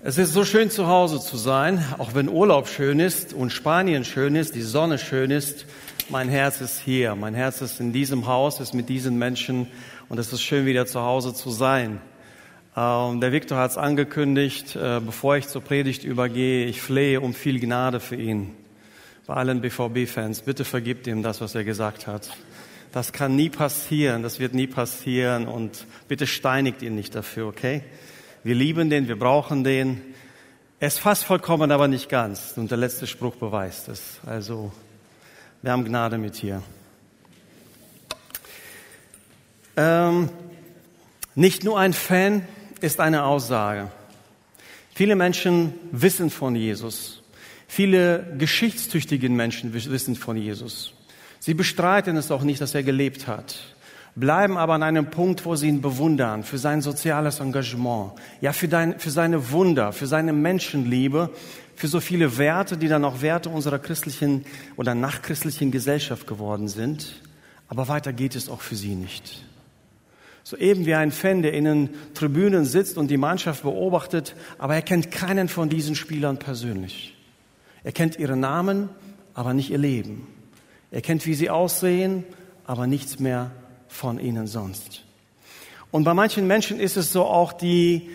Es ist so schön zu Hause zu sein, auch wenn Urlaub schön ist und Spanien schön ist, die Sonne schön ist. Mein Herz ist hier, mein Herz ist in diesem Haus, ist mit diesen Menschen und es ist schön wieder zu Hause zu sein. Ähm, der Viktor hat es angekündigt, äh, bevor ich zur Predigt übergehe, ich flehe um viel Gnade für ihn. Bei allen BVB-Fans, bitte vergibt ihm das, was er gesagt hat. Das kann nie passieren, das wird nie passieren und bitte steinigt ihn nicht dafür, okay? Wir lieben den, wir brauchen den. Er ist fast vollkommen, aber nicht ganz. Und der letzte Spruch beweist es. Also, wir haben Gnade mit hier. Ähm, nicht nur ein Fan ist eine Aussage. Viele Menschen wissen von Jesus. Viele geschichtstüchtige Menschen wissen von Jesus. Sie bestreiten es auch nicht, dass er gelebt hat bleiben aber an einem Punkt, wo sie ihn bewundern für sein soziales Engagement, ja für, dein, für seine Wunder, für seine Menschenliebe, für so viele Werte, die dann auch Werte unserer christlichen oder nachchristlichen Gesellschaft geworden sind. Aber weiter geht es auch für sie nicht. So eben wie ein Fan, der in den Tribünen sitzt und die Mannschaft beobachtet, aber er kennt keinen von diesen Spielern persönlich. Er kennt ihre Namen, aber nicht ihr Leben. Er kennt, wie sie aussehen, aber nichts mehr von ihnen sonst. Und bei manchen Menschen ist es so auch, die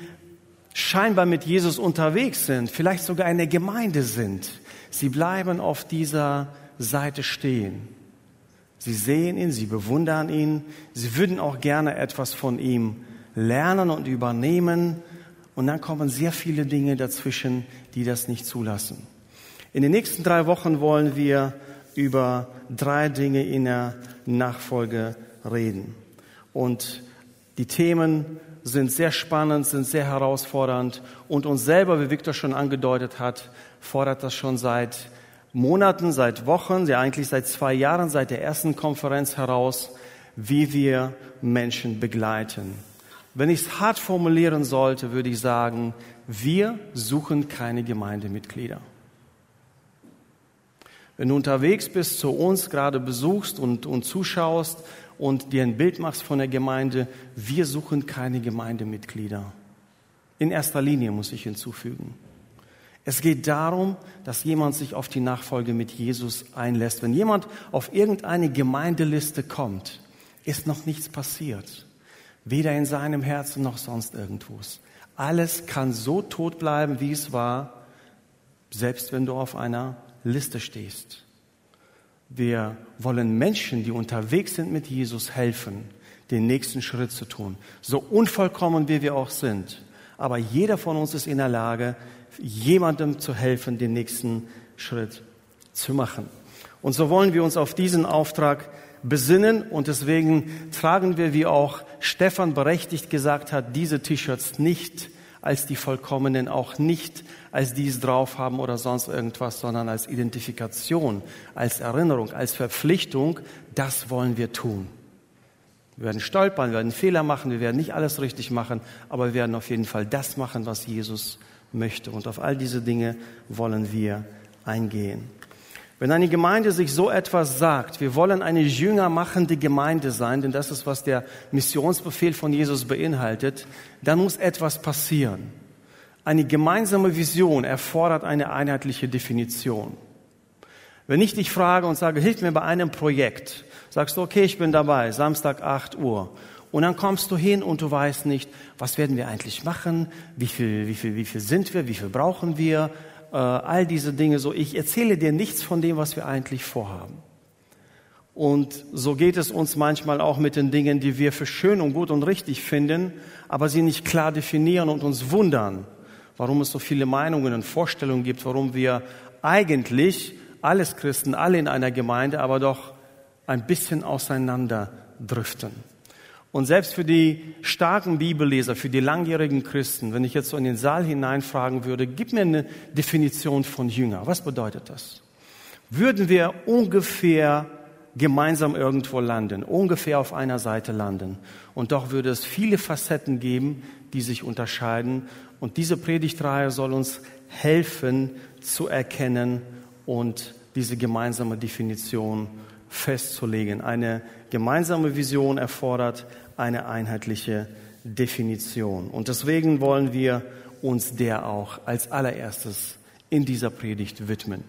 scheinbar mit Jesus unterwegs sind, vielleicht sogar eine Gemeinde sind. Sie bleiben auf dieser Seite stehen. Sie sehen ihn, sie bewundern ihn, sie würden auch gerne etwas von ihm lernen und übernehmen. Und dann kommen sehr viele Dinge dazwischen, die das nicht zulassen. In den nächsten drei Wochen wollen wir über drei Dinge in der Nachfolge reden. Und die Themen sind sehr spannend, sind sehr herausfordernd und uns selber, wie Victor schon angedeutet hat, fordert das schon seit Monaten, seit Wochen, ja eigentlich seit zwei Jahren, seit der ersten Konferenz heraus, wie wir Menschen begleiten. Wenn ich es hart formulieren sollte, würde ich sagen, wir suchen keine Gemeindemitglieder. Wenn du unterwegs bist, zu uns gerade besuchst und, und zuschaust, und dir ein Bild machst von der Gemeinde, wir suchen keine Gemeindemitglieder. In erster Linie muss ich hinzufügen. Es geht darum, dass jemand sich auf die Nachfolge mit Jesus einlässt. Wenn jemand auf irgendeine Gemeindeliste kommt, ist noch nichts passiert. Weder in seinem Herzen noch sonst irgendwo. Alles kann so tot bleiben, wie es war, selbst wenn du auf einer Liste stehst. Wir wollen Menschen, die unterwegs sind mit Jesus, helfen, den nächsten Schritt zu tun. So unvollkommen wie wir auch sind. Aber jeder von uns ist in der Lage, jemandem zu helfen, den nächsten Schritt zu machen. Und so wollen wir uns auf diesen Auftrag besinnen und deswegen tragen wir, wie auch Stefan berechtigt gesagt hat, diese T-Shirts nicht als die Vollkommenen, auch nicht als die es drauf haben oder sonst irgendwas, sondern als Identifikation, als Erinnerung, als Verpflichtung, das wollen wir tun. Wir werden stolpern, wir werden Fehler machen, wir werden nicht alles richtig machen, aber wir werden auf jeden Fall das machen, was Jesus möchte. Und auf all diese Dinge wollen wir eingehen. Wenn eine Gemeinde sich so etwas sagt, wir wollen eine jüngermachende Gemeinde sein, denn das ist, was der Missionsbefehl von Jesus beinhaltet, dann muss etwas passieren. Eine gemeinsame Vision erfordert eine einheitliche Definition. Wenn ich dich frage und sage, hilf mir bei einem Projekt, sagst du, okay, ich bin dabei, Samstag 8 Uhr. Und dann kommst du hin und du weißt nicht, was werden wir eigentlich machen, wie viel, wie viel, wie viel sind wir, wie viel brauchen wir, äh, all diese Dinge so. Ich erzähle dir nichts von dem, was wir eigentlich vorhaben. Und so geht es uns manchmal auch mit den Dingen, die wir für schön und gut und richtig finden, aber sie nicht klar definieren und uns wundern, warum es so viele Meinungen und Vorstellungen gibt, warum wir eigentlich alles Christen, alle in einer Gemeinde, aber doch ein bisschen auseinander driften. Und selbst für die starken Bibelleser, für die langjährigen Christen, wenn ich jetzt so in den Saal hineinfragen würde, gib mir eine Definition von Jünger. Was bedeutet das? Würden wir ungefähr gemeinsam irgendwo landen, ungefähr auf einer Seite landen. Und doch würde es viele Facetten geben, die sich unterscheiden. Und diese Predigtreihe soll uns helfen zu erkennen und diese gemeinsame Definition festzulegen. Eine gemeinsame Vision erfordert eine einheitliche Definition. Und deswegen wollen wir uns der auch als allererstes in dieser Predigt widmen.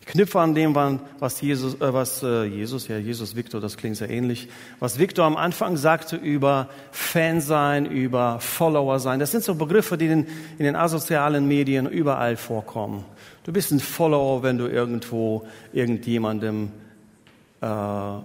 Ich knüpfe an dem, was Jesus, äh, was äh, Jesus, ja Jesus Victor, das klingt sehr ähnlich, was Victor am Anfang sagte über Fan sein, über Follower sein. Das sind so Begriffe, die in, in den asozialen Medien überall vorkommen. Du bist ein Follower, wenn du irgendwo irgendjemandem äh,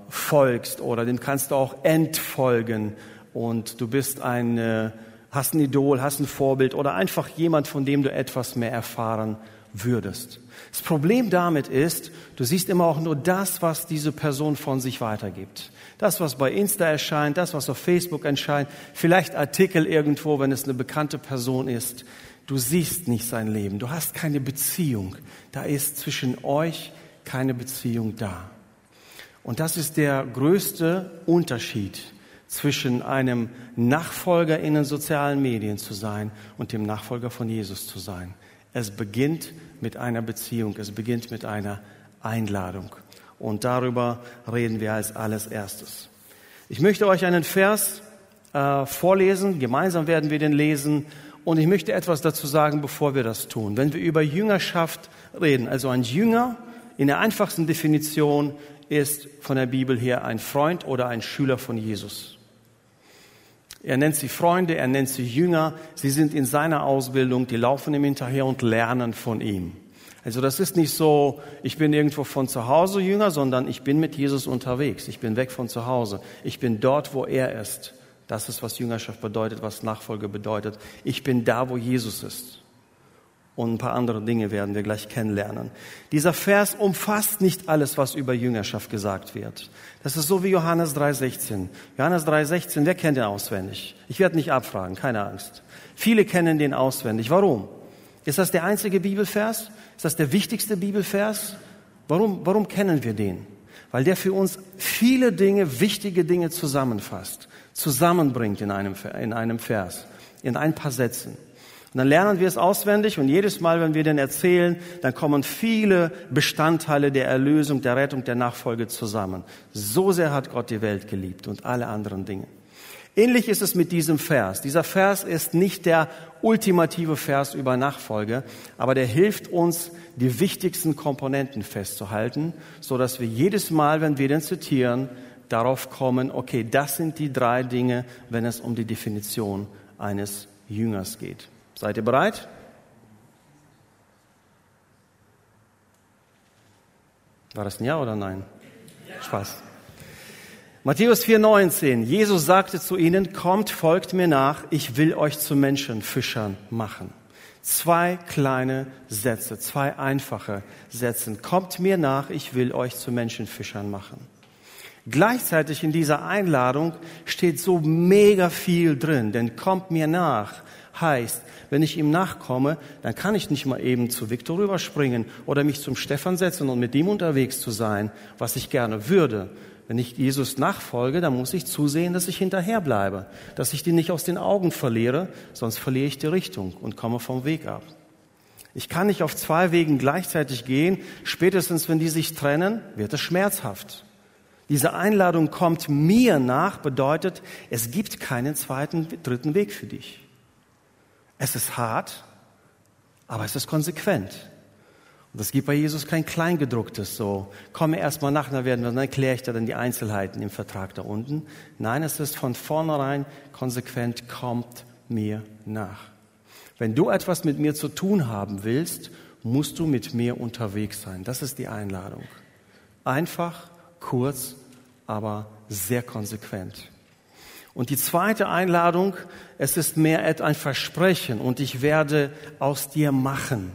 folgst oder dem kannst du auch entfolgen und du bist ein, äh, hast ein Idol, hast ein Vorbild oder einfach jemand, von dem du etwas mehr erfahren würdest. Das Problem damit ist, du siehst immer auch nur das, was diese Person von sich weitergibt. Das, was bei Insta erscheint, das, was auf Facebook erscheint, vielleicht Artikel irgendwo, wenn es eine bekannte Person ist. Du siehst nicht sein Leben, du hast keine Beziehung. Da ist zwischen euch keine Beziehung da. Und das ist der größte Unterschied zwischen einem Nachfolger in den sozialen Medien zu sein und dem Nachfolger von Jesus zu sein. Es beginnt mit einer Beziehung, es beginnt mit einer Einladung. Und darüber reden wir als alles erstes. Ich möchte euch einen Vers äh, vorlesen, gemeinsam werden wir den lesen und ich möchte etwas dazu sagen, bevor wir das tun. Wenn wir über Jüngerschaft reden, also ein Jünger in der einfachsten Definition ist von der Bibel her ein Freund oder ein Schüler von Jesus. Er nennt sie Freunde, er nennt sie Jünger. Sie sind in seiner Ausbildung, die laufen ihm hinterher und lernen von ihm. Also das ist nicht so, ich bin irgendwo von zu Hause Jünger, sondern ich bin mit Jesus unterwegs. Ich bin weg von zu Hause. Ich bin dort, wo er ist. Das ist, was Jüngerschaft bedeutet, was Nachfolge bedeutet. Ich bin da, wo Jesus ist. Und ein paar andere Dinge werden wir gleich kennenlernen. Dieser Vers umfasst nicht alles, was über Jüngerschaft gesagt wird. Das ist so wie Johannes 3,16. Johannes 3,16, wer kennt den auswendig? Ich werde nicht abfragen, keine Angst. Viele kennen den auswendig. Warum? Ist das der einzige Bibelvers? Ist das der wichtigste Bibelvers? Warum, warum kennen wir den? Weil der für uns viele Dinge, wichtige Dinge zusammenfasst, zusammenbringt in einem, in einem Vers, in ein paar Sätzen. Und dann lernen wir es auswendig und jedes Mal, wenn wir den erzählen, dann kommen viele Bestandteile der Erlösung, der Rettung, der Nachfolge zusammen. So sehr hat Gott die Welt geliebt und alle anderen Dinge. Ähnlich ist es mit diesem Vers. Dieser Vers ist nicht der ultimative Vers über Nachfolge, aber der hilft uns, die wichtigsten Komponenten festzuhalten, so dass wir jedes Mal, wenn wir den zitieren, darauf kommen, okay, das sind die drei Dinge, wenn es um die Definition eines Jüngers geht. Seid ihr bereit? War das ein Ja oder Nein? Ja. Spaß. Matthäus 4,19. Jesus sagte zu ihnen, kommt, folgt mir nach, ich will euch zu Menschenfischern machen. Zwei kleine Sätze, zwei einfache Sätze. Kommt mir nach, ich will euch zu Menschenfischern machen. Gleichzeitig in dieser Einladung steht so mega viel drin, denn kommt mir nach heißt, wenn ich ihm nachkomme, dann kann ich nicht mal eben zu Viktor rüberspringen oder mich zum Stefan setzen und mit ihm unterwegs zu sein, was ich gerne würde. Wenn ich Jesus nachfolge, dann muss ich zusehen, dass ich hinterher bleibe, dass ich die nicht aus den Augen verliere, sonst verliere ich die Richtung und komme vom Weg ab. Ich kann nicht auf zwei Wegen gleichzeitig gehen. Spätestens, wenn die sich trennen, wird es schmerzhaft. Diese Einladung kommt mir nach, bedeutet, es gibt keinen zweiten, dritten Weg für dich. Es ist hart, aber es ist konsequent. Und es gibt bei Jesus kein Kleingedrucktes so. Komme erstmal nach, dann werden wir, dann erkläre ich dir dann die Einzelheiten im Vertrag da unten. Nein, es ist von vornherein konsequent, kommt mir nach. Wenn du etwas mit mir zu tun haben willst, musst du mit mir unterwegs sein. Das ist die Einladung. Einfach, kurz, aber sehr konsequent. Und die zweite Einladung, es ist mehr ein Versprechen und ich werde aus dir machen.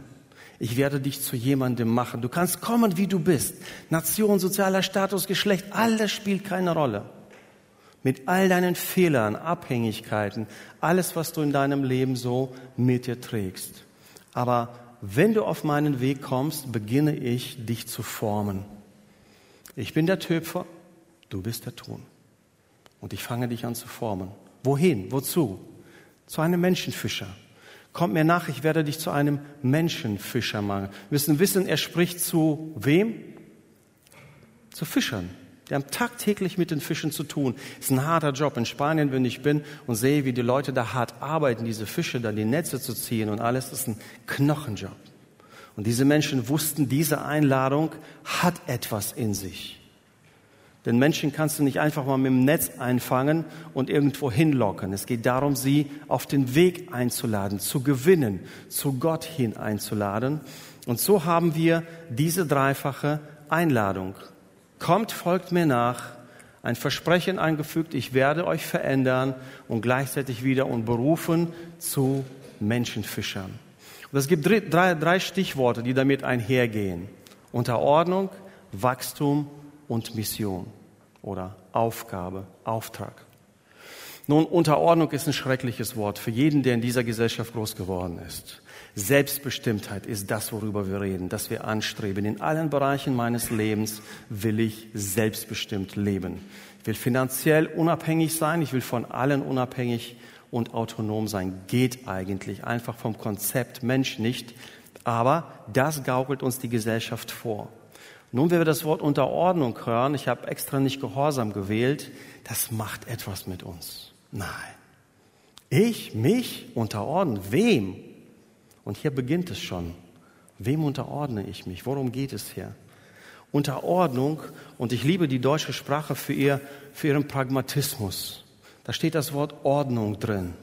Ich werde dich zu jemandem machen. Du kannst kommen, wie du bist. Nation, sozialer Status, Geschlecht, alles spielt keine Rolle. Mit all deinen Fehlern, Abhängigkeiten, alles, was du in deinem Leben so mit dir trägst. Aber wenn du auf meinen Weg kommst, beginne ich, dich zu formen. Ich bin der Töpfer, du bist der Ton. Und ich fange dich an zu formen. Wohin? Wozu? Zu einem Menschenfischer. Kommt mir nach, ich werde dich zu einem Menschenfischer machen. Wir müssen wissen, er spricht zu wem? Zu Fischern. Die haben tagtäglich mit den Fischen zu tun. Ist ein harter Job. In Spanien, wenn ich bin und sehe, wie die Leute da hart arbeiten, diese Fische da die Netze zu ziehen und alles, ist ein Knochenjob. Und diese Menschen wussten, diese Einladung hat etwas in sich. Denn Menschen kannst du nicht einfach mal mit dem Netz einfangen und irgendwo hinlocken. Es geht darum, sie auf den Weg einzuladen, zu gewinnen, zu Gott hin einzuladen. Und so haben wir diese dreifache Einladung. Kommt, folgt mir nach, ein Versprechen eingefügt, ich werde euch verändern und gleichzeitig wieder und berufen zu Menschenfischern. Und es gibt drei, drei Stichworte, die damit einhergehen. Unterordnung, Wachstum und Mission oder Aufgabe, Auftrag. Nun, Unterordnung ist ein schreckliches Wort für jeden, der in dieser Gesellschaft groß geworden ist. Selbstbestimmtheit ist das, worüber wir reden, dass wir anstreben. In allen Bereichen meines Lebens will ich selbstbestimmt leben. Ich will finanziell unabhängig sein, ich will von allen unabhängig und autonom sein. Geht eigentlich einfach vom Konzept Mensch nicht, aber das gaukelt uns die Gesellschaft vor. Nun, wenn wir das Wort Unterordnung hören, ich habe extra nicht Gehorsam gewählt, das macht etwas mit uns. Nein. Ich, mich unterordnen, wem? Und hier beginnt es schon. Wem unterordne ich mich? Worum geht es hier? Unterordnung, und ich liebe die deutsche Sprache für, ihr, für ihren Pragmatismus. Da steht das Wort Ordnung drin.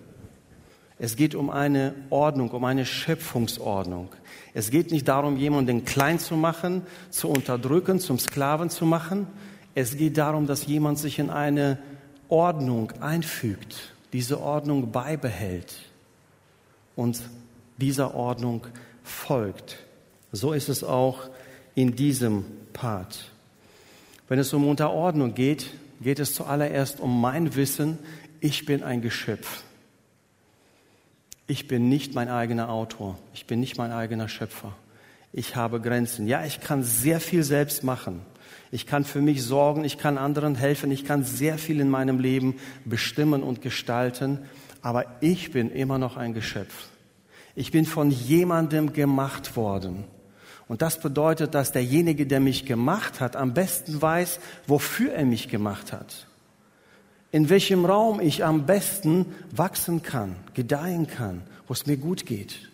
Es geht um eine Ordnung, um eine Schöpfungsordnung. Es geht nicht darum, jemanden klein zu machen, zu unterdrücken, zum Sklaven zu machen. Es geht darum, dass jemand sich in eine Ordnung einfügt, diese Ordnung beibehält und dieser Ordnung folgt. So ist es auch in diesem Part. Wenn es um Unterordnung geht, geht es zuallererst um mein Wissen, ich bin ein Geschöpf. Ich bin nicht mein eigener Autor. Ich bin nicht mein eigener Schöpfer. Ich habe Grenzen. Ja, ich kann sehr viel selbst machen. Ich kann für mich sorgen. Ich kann anderen helfen. Ich kann sehr viel in meinem Leben bestimmen und gestalten. Aber ich bin immer noch ein Geschöpf. Ich bin von jemandem gemacht worden. Und das bedeutet, dass derjenige, der mich gemacht hat, am besten weiß, wofür er mich gemacht hat in welchem Raum ich am besten wachsen kann, gedeihen kann, wo es mir gut geht.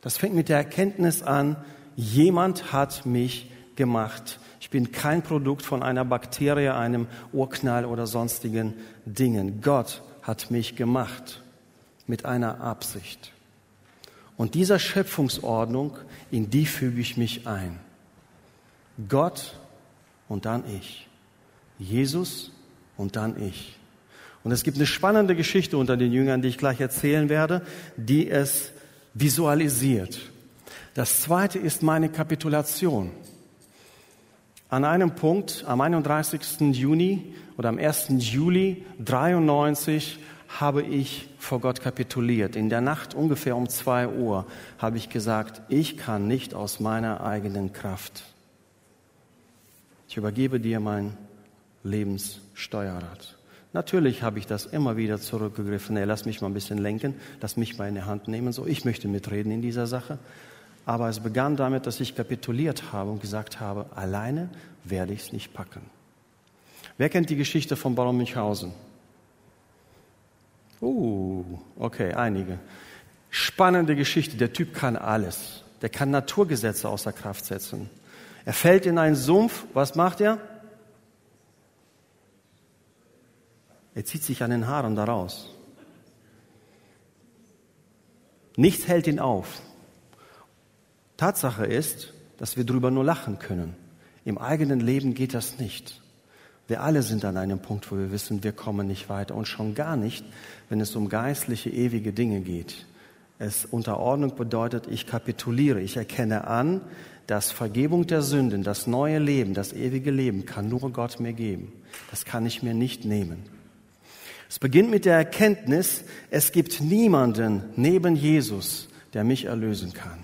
Das fängt mit der Erkenntnis an, jemand hat mich gemacht. Ich bin kein Produkt von einer Bakterie, einem Urknall oder sonstigen Dingen. Gott hat mich gemacht mit einer Absicht. Und dieser Schöpfungsordnung, in die füge ich mich ein. Gott und dann ich. Jesus und dann ich. Und es gibt eine spannende Geschichte unter den Jüngern, die ich gleich erzählen werde, die es visualisiert. Das zweite ist meine Kapitulation. An einem Punkt, am 31. Juni oder am 1. Juli 93 habe ich vor Gott kapituliert. In der Nacht ungefähr um zwei Uhr habe ich gesagt, ich kann nicht aus meiner eigenen Kraft. Ich übergebe dir mein Lebenssteuerrad. Natürlich habe ich das immer wieder zurückgegriffen. Ey, lass mich mal ein bisschen lenken, lass mich mal in die Hand nehmen. So, ich möchte mitreden in dieser Sache. Aber es begann damit, dass ich kapituliert habe und gesagt habe, alleine werde ich es nicht packen. Wer kennt die Geschichte von Baron Münchhausen? Uh, okay, einige. Spannende Geschichte. Der Typ kann alles. Der kann Naturgesetze außer Kraft setzen. Er fällt in einen Sumpf. Was macht er? Er zieht sich an den Haaren daraus. Nichts hält ihn auf. Tatsache ist, dass wir darüber nur lachen können. Im eigenen Leben geht das nicht. Wir alle sind an einem Punkt, wo wir wissen, wir kommen nicht weiter und schon gar nicht, wenn es um geistliche, ewige Dinge geht. Es Unterordnung bedeutet, ich kapituliere, ich erkenne an, dass Vergebung der Sünden, das neue Leben, das ewige Leben kann nur Gott mir geben. Das kann ich mir nicht nehmen. Es beginnt mit der Erkenntnis, es gibt niemanden neben Jesus, der mich erlösen kann.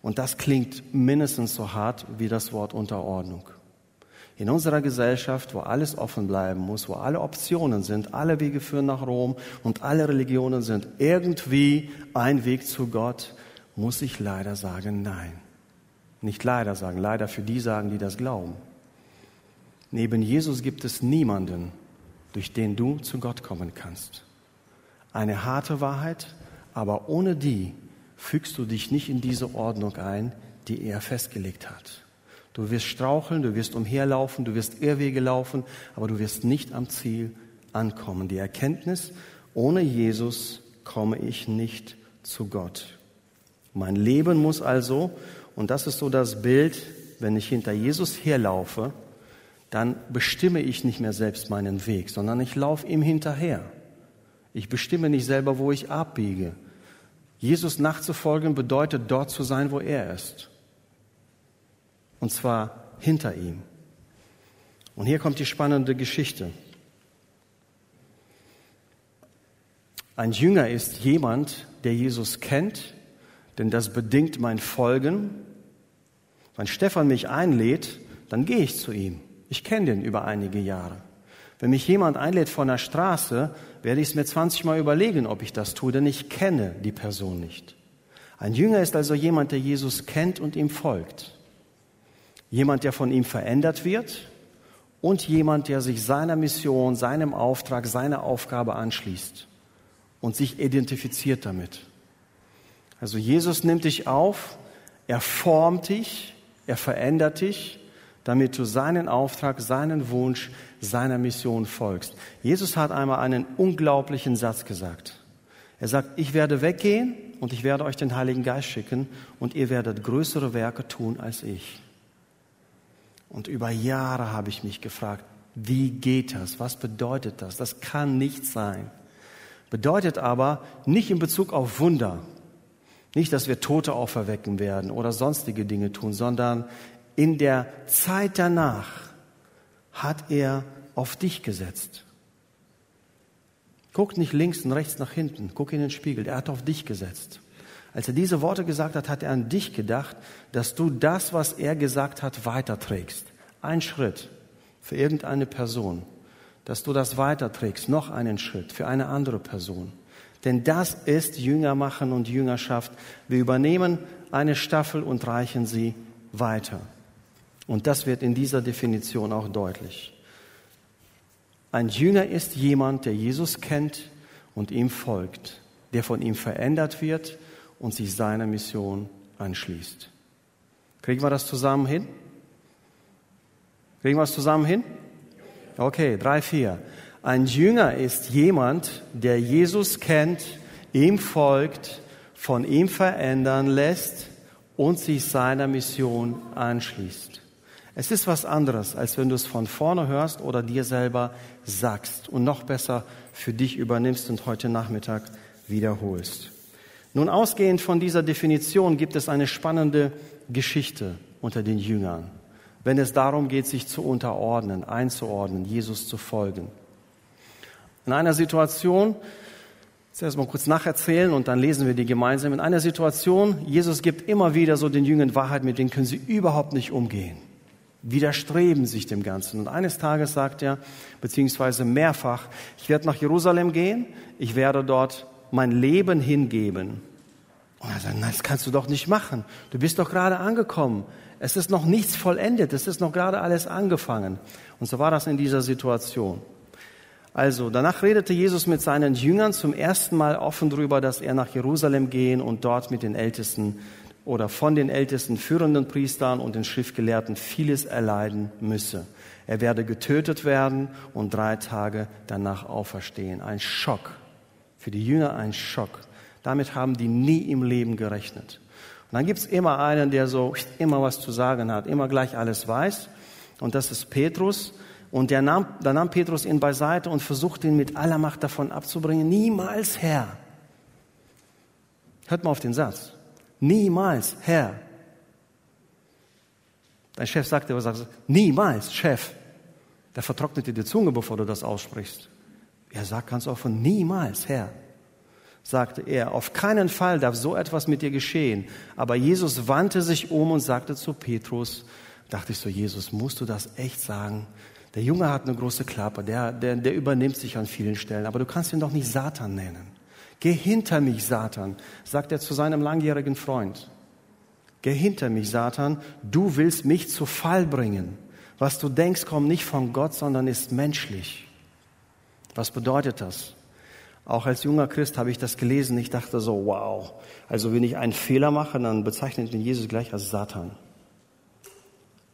Und das klingt mindestens so hart wie das Wort Unterordnung. In unserer Gesellschaft, wo alles offen bleiben muss, wo alle Optionen sind, alle Wege führen nach Rom und alle Religionen sind irgendwie ein Weg zu Gott, muss ich leider sagen, nein. Nicht leider sagen, leider für die sagen, die das glauben. Neben Jesus gibt es niemanden, durch den du zu Gott kommen kannst. Eine harte Wahrheit, aber ohne die fügst du dich nicht in diese Ordnung ein, die er festgelegt hat. Du wirst straucheln, du wirst umherlaufen, du wirst Irrwege laufen, aber du wirst nicht am Ziel ankommen. Die Erkenntnis, ohne Jesus komme ich nicht zu Gott. Mein Leben muss also, und das ist so das Bild, wenn ich hinter Jesus herlaufe, dann bestimme ich nicht mehr selbst meinen Weg, sondern ich laufe ihm hinterher. Ich bestimme nicht selber, wo ich abbiege. Jesus nachzufolgen bedeutet dort zu sein, wo er ist. Und zwar hinter ihm. Und hier kommt die spannende Geschichte. Ein Jünger ist jemand, der Jesus kennt, denn das bedingt mein Folgen. Wenn Stefan mich einlädt, dann gehe ich zu ihm. Ich kenne den über einige Jahre. Wenn mich jemand einlädt von der Straße, werde ich es mir 20 Mal überlegen, ob ich das tue, denn ich kenne die Person nicht. Ein Jünger ist also jemand, der Jesus kennt und ihm folgt. Jemand, der von ihm verändert wird und jemand, der sich seiner Mission, seinem Auftrag, seiner Aufgabe anschließt und sich identifiziert damit. Also Jesus nimmt dich auf, er formt dich, er verändert dich, damit du seinen Auftrag, seinen Wunsch, seiner Mission folgst. Jesus hat einmal einen unglaublichen Satz gesagt. Er sagt, ich werde weggehen und ich werde euch den Heiligen Geist schicken und ihr werdet größere Werke tun als ich. Und über Jahre habe ich mich gefragt, wie geht das? Was bedeutet das? Das kann nicht sein. Bedeutet aber nicht in Bezug auf Wunder, nicht, dass wir Tote auferwecken werden oder sonstige Dinge tun, sondern in der Zeit danach hat er auf dich gesetzt. Guck nicht links und rechts nach hinten, guck in den Spiegel, er hat auf dich gesetzt. Als er diese Worte gesagt hat, hat er an dich gedacht, dass du das, was er gesagt hat, weiterträgst. Ein Schritt für irgendeine Person, dass du das weiterträgst, noch einen Schritt für eine andere Person. Denn das ist Jüngermachen und Jüngerschaft. Wir übernehmen eine Staffel und reichen sie weiter. Und das wird in dieser Definition auch deutlich. Ein Jünger ist jemand, der Jesus kennt und ihm folgt, der von ihm verändert wird und sich seiner Mission anschließt. Kriegen wir das zusammen hin? Kriegen wir es zusammen hin? Okay, drei, vier. Ein Jünger ist jemand, der Jesus kennt, ihm folgt, von ihm verändern lässt und sich seiner Mission anschließt. Es ist was anderes, als wenn du es von vorne hörst oder dir selber sagst und noch besser für dich übernimmst und heute Nachmittag wiederholst. Nun, ausgehend von dieser Definition gibt es eine spannende Geschichte unter den Jüngern, wenn es darum geht, sich zu unterordnen, einzuordnen, Jesus zu folgen. In einer Situation, zuerst mal kurz nacherzählen und dann lesen wir die gemeinsam. In einer Situation, Jesus gibt immer wieder so den Jüngern Wahrheit, mit denen können sie überhaupt nicht umgehen widerstreben sich dem Ganzen. Und eines Tages sagt er, beziehungsweise mehrfach, ich werde nach Jerusalem gehen, ich werde dort mein Leben hingeben. Und er sagt, nein, das kannst du doch nicht machen. Du bist doch gerade angekommen. Es ist noch nichts vollendet. Es ist noch gerade alles angefangen. Und so war das in dieser Situation. Also, danach redete Jesus mit seinen Jüngern zum ersten Mal offen darüber, dass er nach Jerusalem gehen und dort mit den Ältesten oder von den ältesten führenden Priestern und den Schriftgelehrten vieles erleiden müsse. Er werde getötet werden und drei Tage danach auferstehen. Ein Schock. Für die Jünger ein Schock. Damit haben die nie im Leben gerechnet. Und dann gibt's immer einen, der so immer was zu sagen hat, immer gleich alles weiß. Und das ist Petrus. Und der nahm, da nahm Petrus ihn beiseite und versuchte ihn mit aller Macht davon abzubringen. Niemals Herr. Hört mal auf den Satz. Niemals, Herr. Dein Chef sagt dir, sagt, niemals, Chef. Der vertrocknet dir die Zunge, bevor du das aussprichst. Er sagt ganz offen, niemals, Herr. Sagte er, auf keinen Fall darf so etwas mit dir geschehen. Aber Jesus wandte sich um und sagte zu Petrus, dachte ich so, Jesus, musst du das echt sagen? Der Junge hat eine große Klappe, der, der, der übernimmt sich an vielen Stellen, aber du kannst ihn doch nicht Satan nennen. Geh hinter mich, Satan, sagt er zu seinem langjährigen Freund. Geh hinter mich, Satan, du willst mich zu Fall bringen. Was du denkst, kommt nicht von Gott, sondern ist menschlich. Was bedeutet das? Auch als junger Christ habe ich das gelesen. Ich dachte so, wow. Also wenn ich einen Fehler mache, dann bezeichnet ihn Jesus gleich als Satan.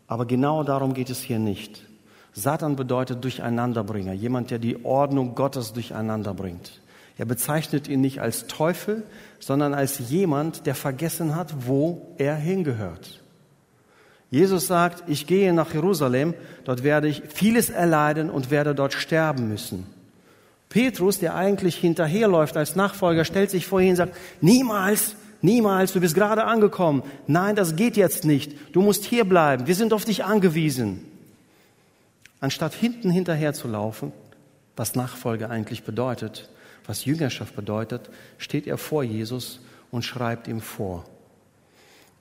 Aber genau darum geht es hier nicht. Satan bedeutet Durcheinanderbringer, jemand, der die Ordnung Gottes durcheinander bringt. Er bezeichnet ihn nicht als Teufel, sondern als jemand, der vergessen hat, wo er hingehört. Jesus sagt, ich gehe nach Jerusalem, dort werde ich vieles erleiden und werde dort sterben müssen. Petrus, der eigentlich hinterherläuft als Nachfolger, stellt sich vor ihn und sagt, niemals, niemals, du bist gerade angekommen. Nein, das geht jetzt nicht. Du musst hier bleiben. Wir sind auf dich angewiesen. Anstatt hinten hinterher zu laufen, was Nachfolge eigentlich bedeutet, was Jüngerschaft bedeutet, steht er vor Jesus und schreibt ihm vor.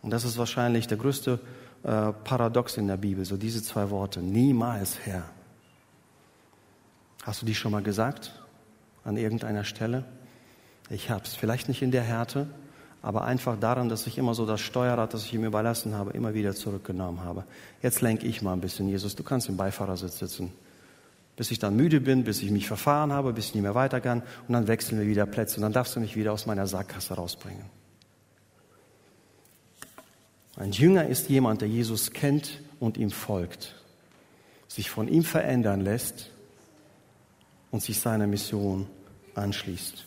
Und das ist wahrscheinlich der größte äh, Paradox in der Bibel, so diese zwei Worte. Niemals, Herr. Hast du die schon mal gesagt? An irgendeiner Stelle? Ich hab's. Vielleicht nicht in der Härte, aber einfach daran, dass ich immer so das Steuerrad, das ich ihm überlassen habe, immer wieder zurückgenommen habe. Jetzt lenke ich mal ein bisschen, Jesus. Du kannst im Beifahrersitz sitzen bis ich dann müde bin, bis ich mich verfahren habe, bis ich nicht mehr weiter kann und dann wechseln wir wieder Plätze und dann darfst du mich wieder aus meiner Sackgasse rausbringen. Ein Jünger ist jemand, der Jesus kennt und ihm folgt, sich von ihm verändern lässt und sich seiner Mission anschließt.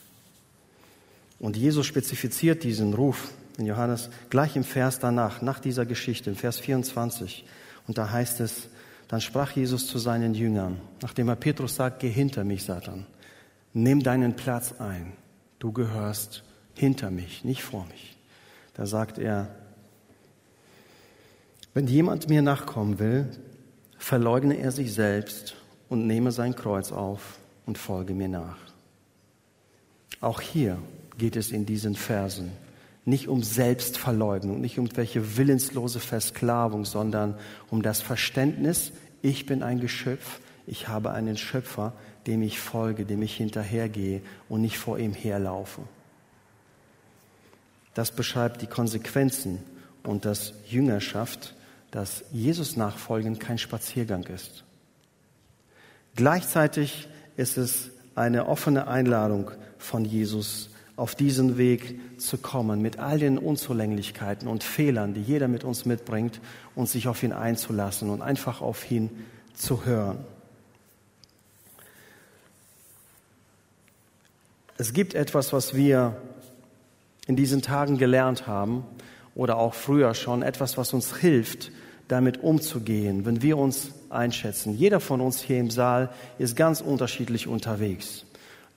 Und Jesus spezifiziert diesen Ruf in Johannes gleich im Vers danach, nach dieser Geschichte, im Vers 24. Und da heißt es, dann sprach Jesus zu seinen Jüngern, nachdem er Petrus sagt, geh hinter mich, Satan, nimm deinen Platz ein, du gehörst hinter mich, nicht vor mich. Da sagt er, wenn jemand mir nachkommen will, verleugne er sich selbst und nehme sein Kreuz auf und folge mir nach. Auch hier geht es in diesen Versen nicht um Selbstverleugnung, nicht um welche willenslose Versklavung, sondern um das Verständnis, ich bin ein Geschöpf, ich habe einen Schöpfer, dem ich folge, dem ich hinterhergehe und nicht vor ihm herlaufe. Das beschreibt die Konsequenzen und das Jüngerschaft, dass Jesus nachfolgen kein Spaziergang ist. Gleichzeitig ist es eine offene Einladung von Jesus auf diesen Weg zu kommen, mit all den Unzulänglichkeiten und Fehlern, die jeder mit uns mitbringt, und sich auf ihn einzulassen und einfach auf ihn zu hören. Es gibt etwas, was wir in diesen Tagen gelernt haben oder auch früher schon, etwas, was uns hilft, damit umzugehen, wenn wir uns einschätzen. Jeder von uns hier im Saal ist ganz unterschiedlich unterwegs.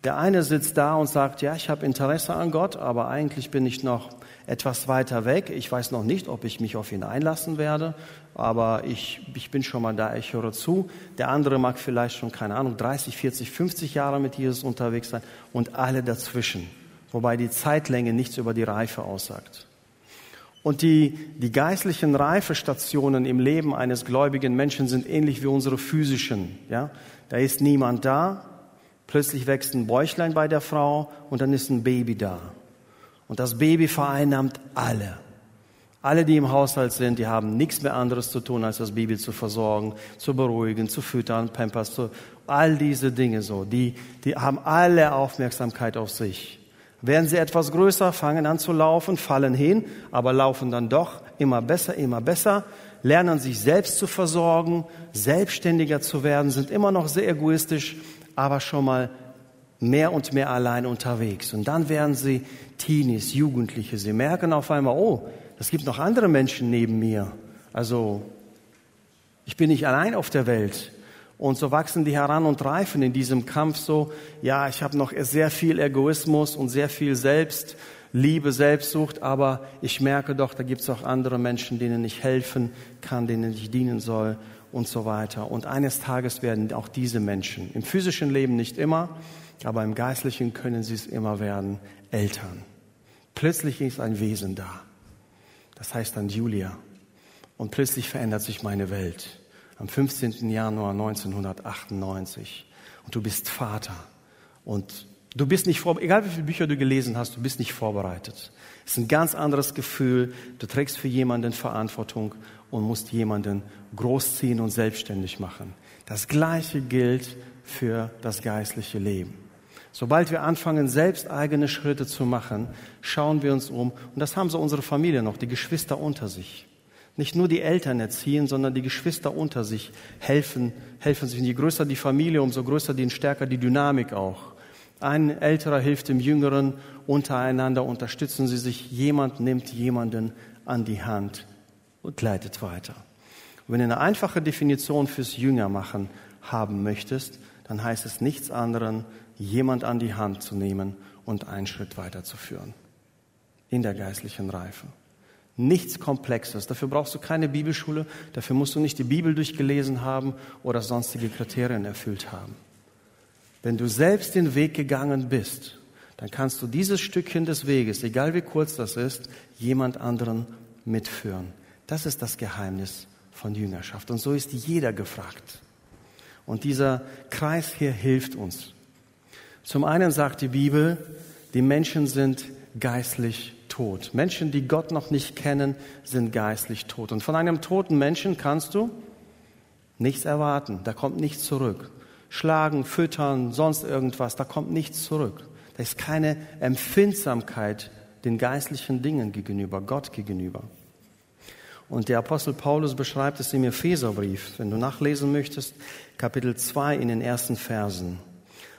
Der eine sitzt da und sagt, ja, ich habe Interesse an Gott, aber eigentlich bin ich noch etwas weiter weg. Ich weiß noch nicht, ob ich mich auf ihn einlassen werde, aber ich, ich bin schon mal da, ich höre zu. Der andere mag vielleicht schon, keine Ahnung, 30, 40, 50 Jahre mit Jesus unterwegs sein und alle dazwischen, wobei die Zeitlänge nichts über die Reife aussagt. Und die, die geistlichen Reifestationen im Leben eines gläubigen Menschen sind ähnlich wie unsere physischen. Ja? Da ist niemand da, Plötzlich wächst ein Bäuchlein bei der Frau und dann ist ein Baby da. Und das Baby vereinnahmt alle. Alle, die im Haushalt sind, die haben nichts mehr anderes zu tun, als das Baby zu versorgen, zu beruhigen, zu füttern, Pampers, zu, all diese Dinge so. Die, die haben alle Aufmerksamkeit auf sich. Werden sie etwas größer, fangen an zu laufen, fallen hin, aber laufen dann doch immer besser, immer besser, lernen sich selbst zu versorgen, selbstständiger zu werden, sind immer noch sehr egoistisch, aber schon mal mehr und mehr allein unterwegs. Und dann werden sie Teenies, Jugendliche. Sie merken auf einmal, oh, es gibt noch andere Menschen neben mir. Also ich bin nicht allein auf der Welt. Und so wachsen die heran und reifen in diesem Kampf so, ja, ich habe noch sehr viel Egoismus und sehr viel Selbstliebe, Selbstsucht, aber ich merke doch, da gibt es auch andere Menschen, denen ich helfen kann, denen ich dienen soll und so weiter. Und eines Tages werden auch diese Menschen, im physischen Leben nicht immer, aber im geistlichen können sie es immer werden, Eltern. Plötzlich ist ein Wesen da. Das heißt dann Julia. Und plötzlich verändert sich meine Welt. Am 15. Januar 1998. Und du bist Vater. Und du bist nicht vorbereitet, egal wie viele Bücher du gelesen hast, du bist nicht vorbereitet. Es ist ein ganz anderes Gefühl. Du trägst für jemanden Verantwortung und musst jemanden großziehen und selbstständig machen. Das Gleiche gilt für das geistliche Leben. Sobald wir anfangen, selbst eigene Schritte zu machen, schauen wir uns um. Und das haben so unsere Familie noch, die Geschwister unter sich. Nicht nur die Eltern erziehen, sondern die Geschwister unter sich helfen, helfen sich. Und je größer die Familie, umso größer, die stärker die Dynamik auch. Ein Älterer hilft dem Jüngeren, untereinander unterstützen sie sich. Jemand nimmt jemanden an die Hand und leitet weiter. Und wenn du eine einfache Definition fürs Jüngermachen haben möchtest, dann heißt es nichts anderes, jemand an die Hand zu nehmen und einen Schritt weiterzuführen. In der geistlichen Reife. Nichts Komplexes. Dafür brauchst du keine Bibelschule. Dafür musst du nicht die Bibel durchgelesen haben oder sonstige Kriterien erfüllt haben. Wenn du selbst den Weg gegangen bist, dann kannst du dieses Stückchen des Weges, egal wie kurz das ist, jemand anderen mitführen. Das ist das Geheimnis von Jüngerschaft. Und so ist jeder gefragt. Und dieser Kreis hier hilft uns. Zum einen sagt die Bibel, die Menschen sind geistlich tot. Menschen, die Gott noch nicht kennen, sind geistlich tot. Und von einem toten Menschen kannst du nichts erwarten. Da kommt nichts zurück. Schlagen, füttern, sonst irgendwas, da kommt nichts zurück. Da ist keine Empfindsamkeit den geistlichen Dingen gegenüber, Gott gegenüber. Und der Apostel Paulus beschreibt es im Epheserbrief, wenn du nachlesen möchtest, Kapitel 2 in den ersten Versen.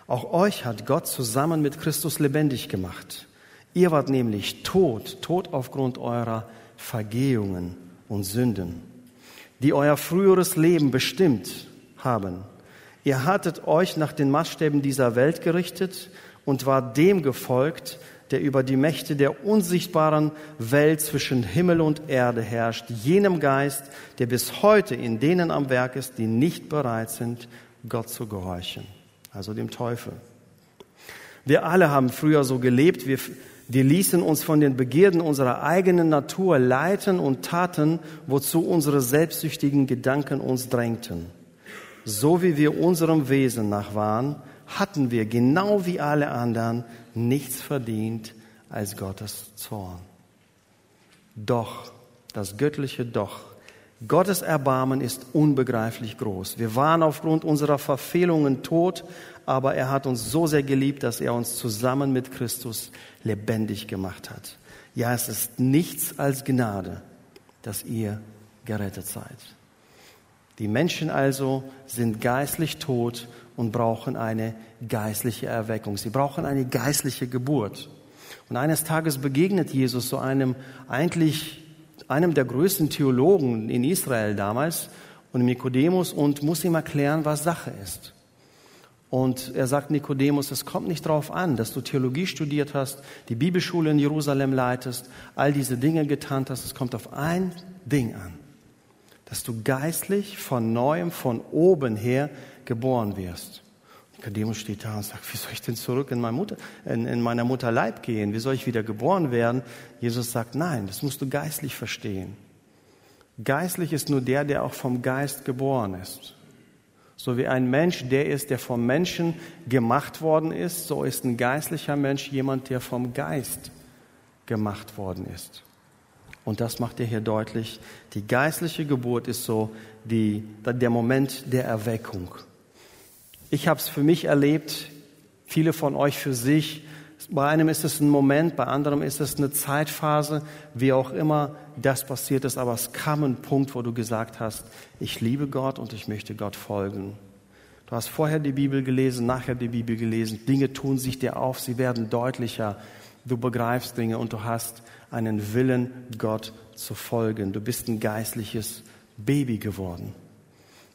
Auch euch hat Gott zusammen mit Christus lebendig gemacht. Ihr wart nämlich tot, tot aufgrund eurer Vergehungen und Sünden, die euer früheres Leben bestimmt haben. Ihr hattet euch nach den Maßstäben dieser Welt gerichtet und war dem gefolgt, der über die Mächte der unsichtbaren Welt zwischen Himmel und Erde herrscht, jenem Geist, der bis heute in denen am Werk ist, die nicht bereit sind, Gott zu gehorchen, also dem Teufel. Wir alle haben früher so gelebt, wir, wir ließen uns von den Begierden unserer eigenen Natur leiten und taten, wozu unsere selbstsüchtigen Gedanken uns drängten. So wie wir unserem Wesen nach waren, hatten wir genau wie alle anderen nichts verdient als Gottes Zorn. Doch, das göttliche Doch, Gottes Erbarmen ist unbegreiflich groß. Wir waren aufgrund unserer Verfehlungen tot, aber er hat uns so sehr geliebt, dass er uns zusammen mit Christus lebendig gemacht hat. Ja, es ist nichts als Gnade, dass ihr gerettet seid. Die Menschen also sind geistlich tot und brauchen eine geistliche Erweckung. Sie brauchen eine geistliche Geburt. Und eines Tages begegnet Jesus so einem eigentlich einem der größten Theologen in Israel damals und Nikodemus und muss ihm erklären, was Sache ist. Und er sagt Nikodemus, es kommt nicht darauf an, dass du Theologie studiert hast, die Bibelschule in Jerusalem leitest, all diese Dinge getan hast. Es kommt auf ein Ding an, dass du geistlich von neuem, von oben her geboren wirst. Nikodemus steht da und sagt, wie soll ich denn zurück in, meine Mutter, in, in meiner Mutter Leib gehen? Wie soll ich wieder geboren werden? Jesus sagt, nein, das musst du geistlich verstehen. Geistlich ist nur der, der auch vom Geist geboren ist. So wie ein Mensch der ist, der vom Menschen gemacht worden ist, so ist ein geistlicher Mensch jemand, der vom Geist gemacht worden ist. Und das macht er hier deutlich. Die geistliche Geburt ist so die, der Moment der Erweckung. Ich habe es für mich erlebt, viele von euch für sich. Bei einem ist es ein Moment, bei anderem ist es eine Zeitphase, wie auch immer das passiert ist. Aber es kam ein Punkt, wo du gesagt hast, ich liebe Gott und ich möchte Gott folgen. Du hast vorher die Bibel gelesen, nachher die Bibel gelesen. Dinge tun sich dir auf, sie werden deutlicher. Du begreifst Dinge und du hast einen Willen, Gott zu folgen. Du bist ein geistliches Baby geworden.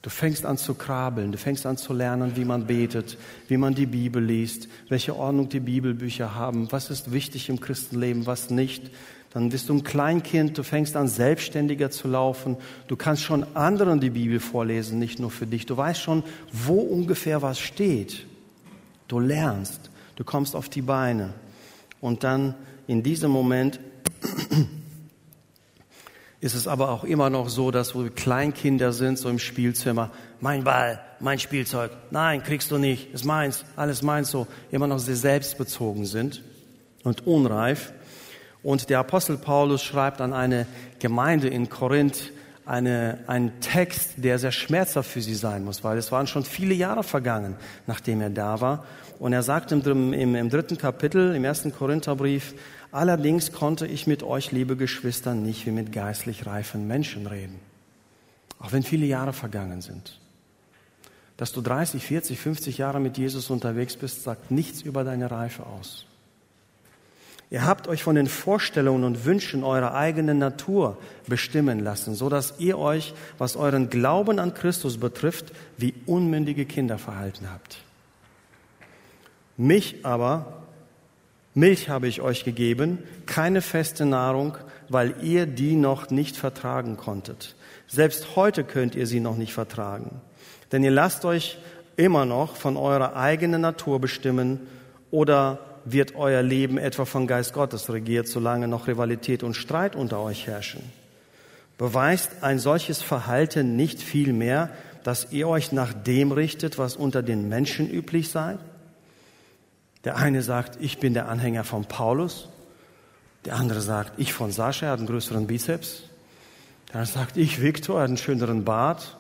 Du fängst an zu krabbeln, du fängst an zu lernen, wie man betet, wie man die Bibel liest, welche Ordnung die Bibelbücher haben, was ist wichtig im Christenleben, was nicht. Dann bist du ein Kleinkind, du fängst an selbstständiger zu laufen, du kannst schon anderen die Bibel vorlesen, nicht nur für dich. Du weißt schon, wo ungefähr was steht. Du lernst, du kommst auf die Beine. Und dann in diesem Moment ist es aber auch immer noch so, dass wo Kleinkinder sind, so im Spielzimmer, mein Ball, mein Spielzeug, nein, kriegst du nicht, ist meins, alles meins, so immer noch sehr selbstbezogen sind und unreif. Und der Apostel Paulus schreibt an eine Gemeinde in Korinth eine, ein Text, der sehr schmerzhaft für sie sein muss, weil es waren schon viele Jahre vergangen, nachdem er da war. Und er sagt im, im, im dritten Kapitel, im ersten Korintherbrief, allerdings konnte ich mit euch, liebe Geschwister, nicht wie mit geistlich reifen Menschen reden. Auch wenn viele Jahre vergangen sind. Dass du 30, 40, 50 Jahre mit Jesus unterwegs bist, sagt nichts über deine Reife aus. Ihr habt euch von den Vorstellungen und Wünschen eurer eigenen Natur bestimmen lassen, so dass ihr euch, was euren Glauben an Christus betrifft, wie unmündige Kinder verhalten habt. Mich aber, Milch habe ich euch gegeben, keine feste Nahrung, weil ihr die noch nicht vertragen konntet. Selbst heute könnt ihr sie noch nicht vertragen. Denn ihr lasst euch immer noch von eurer eigenen Natur bestimmen oder wird euer Leben etwa vom Geist Gottes regiert, solange noch Rivalität und Streit unter euch herrschen? Beweist ein solches Verhalten nicht vielmehr, dass ihr euch nach dem richtet, was unter den Menschen üblich sei? Der eine sagt, ich bin der Anhänger von Paulus. Der andere sagt, ich von Sascha, er hat einen größeren Bizeps. Der andere sagt, ich Viktor, er hat einen schöneren Bart.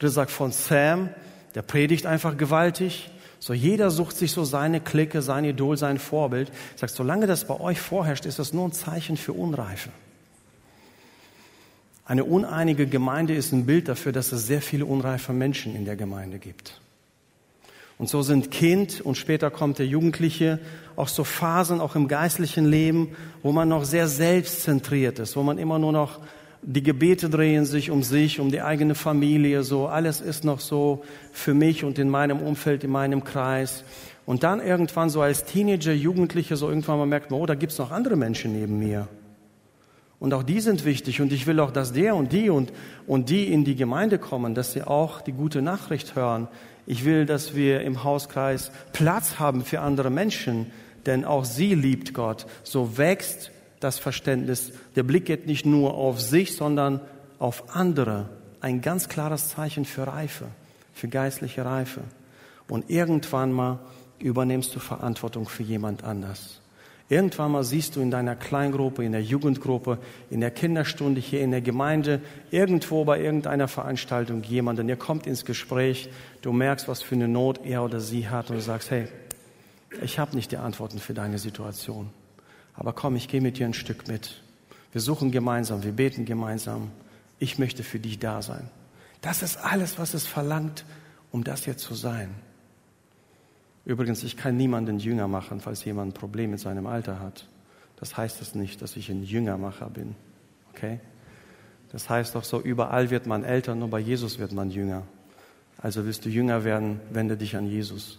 Der sagt von Sam, der predigt einfach gewaltig. So jeder sucht sich so seine Clique, sein Idol, sein Vorbild. Sagt, solange das bei euch vorherrscht, ist das nur ein Zeichen für Unreife. Eine uneinige Gemeinde ist ein Bild dafür, dass es sehr viele unreife Menschen in der Gemeinde gibt. Und so sind Kind und später kommt der Jugendliche auch so Phasen, auch im geistlichen Leben, wo man noch sehr selbstzentriert ist, wo man immer nur noch die Gebete drehen sich um sich, um die eigene Familie, so alles ist noch so für mich und in meinem Umfeld, in meinem Kreis. Und dann irgendwann so als Teenager, Jugendliche, so irgendwann mal merkt man, oh, da gibt's noch andere Menschen neben mir. Und auch die sind wichtig und ich will auch, dass der und die und, und die in die Gemeinde kommen, dass sie auch die gute Nachricht hören. Ich will, dass wir im Hauskreis Platz haben für andere Menschen, denn auch sie liebt Gott. So wächst das Verständnis. Der Blick geht nicht nur auf sich, sondern auf andere. Ein ganz klares Zeichen für Reife, für geistliche Reife. Und irgendwann mal übernimmst du Verantwortung für jemand anders. Irgendwann mal siehst du in deiner Kleingruppe, in der Jugendgruppe, in der Kinderstunde hier in der Gemeinde, irgendwo bei irgendeiner Veranstaltung jemanden, der kommt ins Gespräch, du merkst, was für eine Not er oder sie hat und sagst, hey, ich habe nicht die Antworten für deine Situation. Aber komm, ich gehe mit dir ein Stück mit. Wir suchen gemeinsam, wir beten gemeinsam. Ich möchte für dich da sein. Das ist alles, was es verlangt, um das hier zu sein. Übrigens, ich kann niemanden jünger machen, falls jemand ein Problem mit seinem Alter hat. Das heißt es nicht, dass ich ein Jüngermacher bin. Okay? Das heißt doch so, überall wird man älter, nur bei Jesus wird man jünger. Also willst du jünger werden, wende dich an Jesus.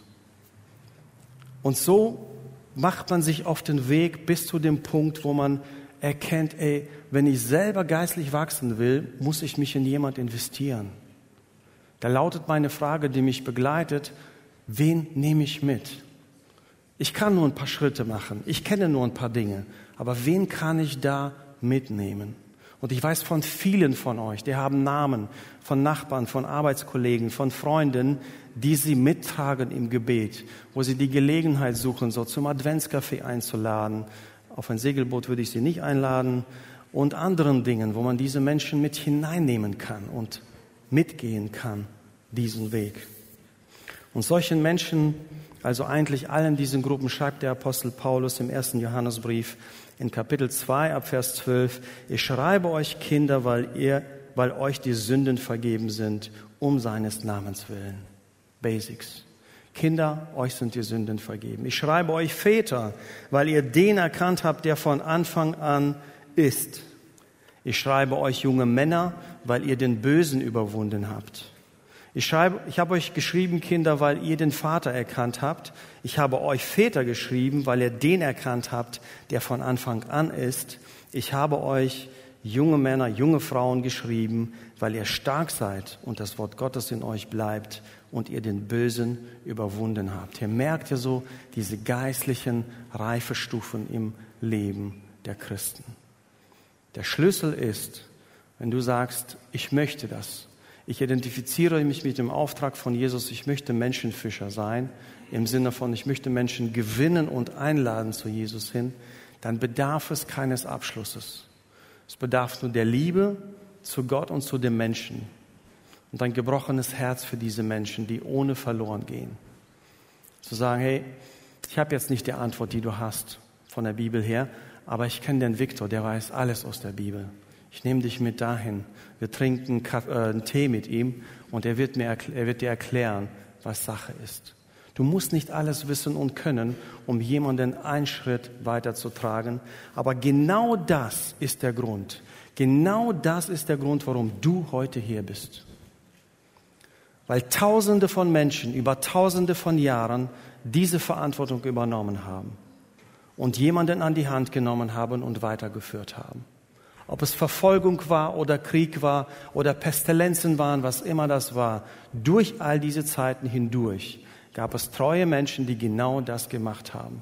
Und so macht man sich auf den Weg bis zu dem Punkt, wo man erkennt, ey, wenn ich selber geistlich wachsen will, muss ich mich in jemand investieren. Da lautet meine Frage, die mich begleitet, wen nehme ich mit? Ich kann nur ein paar Schritte machen, ich kenne nur ein paar Dinge, aber wen kann ich da mitnehmen? Und ich weiß von vielen von euch, die haben Namen von Nachbarn, von Arbeitskollegen, von Freunden, die sie mittragen im Gebet, wo sie die Gelegenheit suchen, so zum Adventscafé einzuladen. Auf ein Segelboot würde ich sie nicht einladen und anderen Dingen, wo man diese Menschen mit hineinnehmen kann und mitgehen kann, diesen Weg. Und solchen Menschen, also eigentlich allen diesen Gruppen, schreibt der Apostel Paulus im ersten Johannesbrief in Kapitel 2 ab Vers 12, ich schreibe euch Kinder, weil ihr, weil euch die Sünden vergeben sind, um seines Namens willen. Basics. Kinder, euch sind die Sünden vergeben. Ich schreibe euch Väter, weil ihr den erkannt habt, der von Anfang an ist. Ich schreibe euch junge Männer, weil ihr den Bösen überwunden habt. Ich, schreibe, ich habe euch geschrieben, Kinder, weil ihr den Vater erkannt habt. Ich habe euch Väter geschrieben, weil ihr den erkannt habt, der von Anfang an ist. Ich habe euch junge Männer, junge Frauen geschrieben, weil ihr stark seid und das Wort Gottes in euch bleibt und ihr den Bösen überwunden habt. Hier merkt ihr so diese geistlichen Reifestufen im Leben der Christen. Der Schlüssel ist, wenn du sagst, ich möchte das, ich identifiziere mich mit dem Auftrag von Jesus, ich möchte Menschenfischer sein, im Sinne von, ich möchte Menschen gewinnen und einladen zu Jesus hin, dann bedarf es keines Abschlusses. Es bedarf nur der Liebe zu Gott und zu den Menschen und ein gebrochenes Herz für diese Menschen, die ohne verloren gehen. Zu sagen, hey, ich habe jetzt nicht die Antwort, die du hast von der Bibel her, aber ich kenne den Viktor, der weiß alles aus der Bibel. Ich nehme dich mit dahin. Wir trinken äh, einen Tee mit ihm und er wird, mir, er wird dir erklären, was Sache ist. Du musst nicht alles wissen und können, um jemanden einen Schritt weiterzutragen. Aber genau das ist der Grund. Genau das ist der Grund, warum du heute hier bist. Weil Tausende von Menschen über Tausende von Jahren diese Verantwortung übernommen haben und jemanden an die Hand genommen haben und weitergeführt haben. Ob es Verfolgung war oder Krieg war oder Pestilenzen waren, was immer das war, durch all diese Zeiten hindurch gab es treue Menschen, die genau das gemacht haben.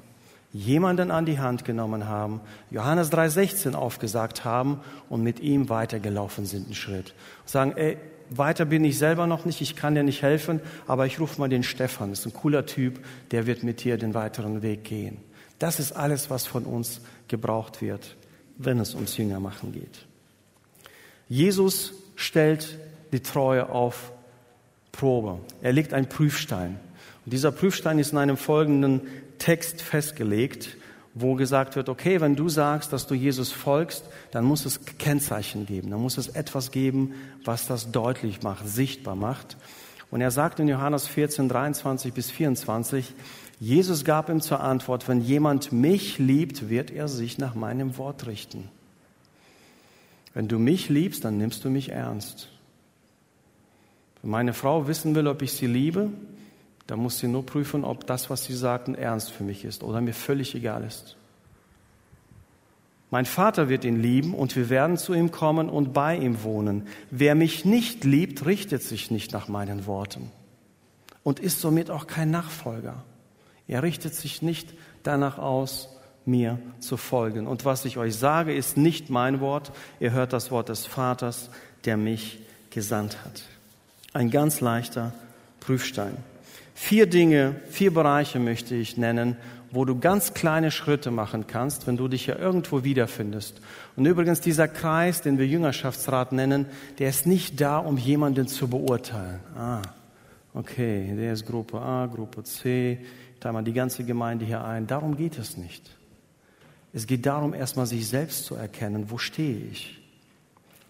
Jemanden an die Hand genommen haben, Johannes 3,16 aufgesagt haben und mit ihm weitergelaufen sind einen Schritt. Sagen, ey, weiter bin ich selber noch nicht, ich kann dir nicht helfen, aber ich rufe mal den Stefan, das ist ein cooler Typ, der wird mit dir den weiteren Weg gehen. Das ist alles, was von uns gebraucht wird, wenn es ums Jüngermachen geht. Jesus stellt die Treue auf Probe. Er legt einen Prüfstein. Und dieser Prüfstein ist in einem folgenden Text festgelegt wo gesagt wird, okay, wenn du sagst, dass du Jesus folgst, dann muss es Kennzeichen geben, dann muss es etwas geben, was das deutlich macht, sichtbar macht. Und er sagt in Johannes 14, 23 bis 24, Jesus gab ihm zur Antwort, wenn jemand mich liebt, wird er sich nach meinem Wort richten. Wenn du mich liebst, dann nimmst du mich ernst. Wenn meine Frau wissen will, ob ich sie liebe, da muss sie nur prüfen, ob das, was sie sagten, ernst für mich ist oder mir völlig egal ist. Mein Vater wird ihn lieben und wir werden zu ihm kommen und bei ihm wohnen. Wer mich nicht liebt, richtet sich nicht nach meinen Worten und ist somit auch kein Nachfolger. Er richtet sich nicht danach aus, mir zu folgen. Und was ich euch sage, ist nicht mein Wort. Ihr hört das Wort des Vaters, der mich gesandt hat. Ein ganz leichter Prüfstein. Vier Dinge, vier Bereiche möchte ich nennen, wo du ganz kleine Schritte machen kannst, wenn du dich ja irgendwo wiederfindest. Und übrigens, dieser Kreis, den wir Jüngerschaftsrat nennen, der ist nicht da, um jemanden zu beurteilen. Ah, okay, der ist Gruppe A, Gruppe C, ich teile mal die ganze Gemeinde hier ein. Darum geht es nicht. Es geht darum, erstmal sich selbst zu erkennen, wo stehe ich?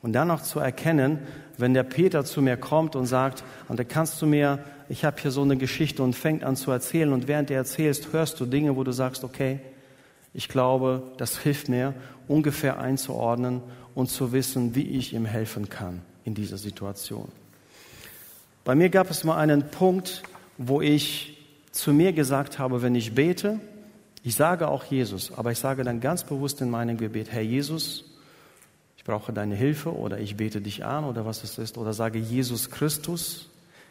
Und dann noch zu erkennen, wenn der Peter zu mir kommt und sagt, und da kannst du mir ich habe hier so eine Geschichte und fängt an zu erzählen und während er erzählst, hörst du Dinge, wo du sagst, okay, ich glaube, das hilft mir, ungefähr einzuordnen und zu wissen, wie ich ihm helfen kann in dieser Situation. Bei mir gab es mal einen Punkt, wo ich zu mir gesagt habe, wenn ich bete, ich sage auch Jesus, aber ich sage dann ganz bewusst in meinem Gebet, Herr Jesus, ich brauche deine Hilfe oder ich bete dich an oder was es ist oder sage Jesus Christus,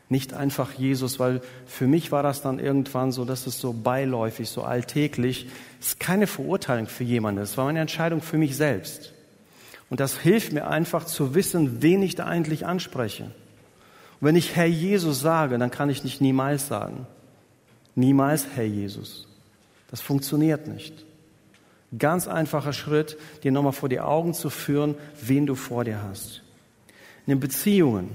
nicht einfach Jesus, weil für mich war das dann irgendwann so, dass es so beiläufig, so alltäglich. Es ist keine Verurteilung für jemanden. Es war eine Entscheidung für mich selbst. Und das hilft mir einfach zu wissen, wen ich da eigentlich anspreche. Und wenn ich Herr Jesus sage, dann kann ich nicht niemals sagen. Niemals Herr Jesus. Das funktioniert nicht. Ganz einfacher Schritt, dir nochmal vor die Augen zu führen, wen du vor dir hast. In den Beziehungen.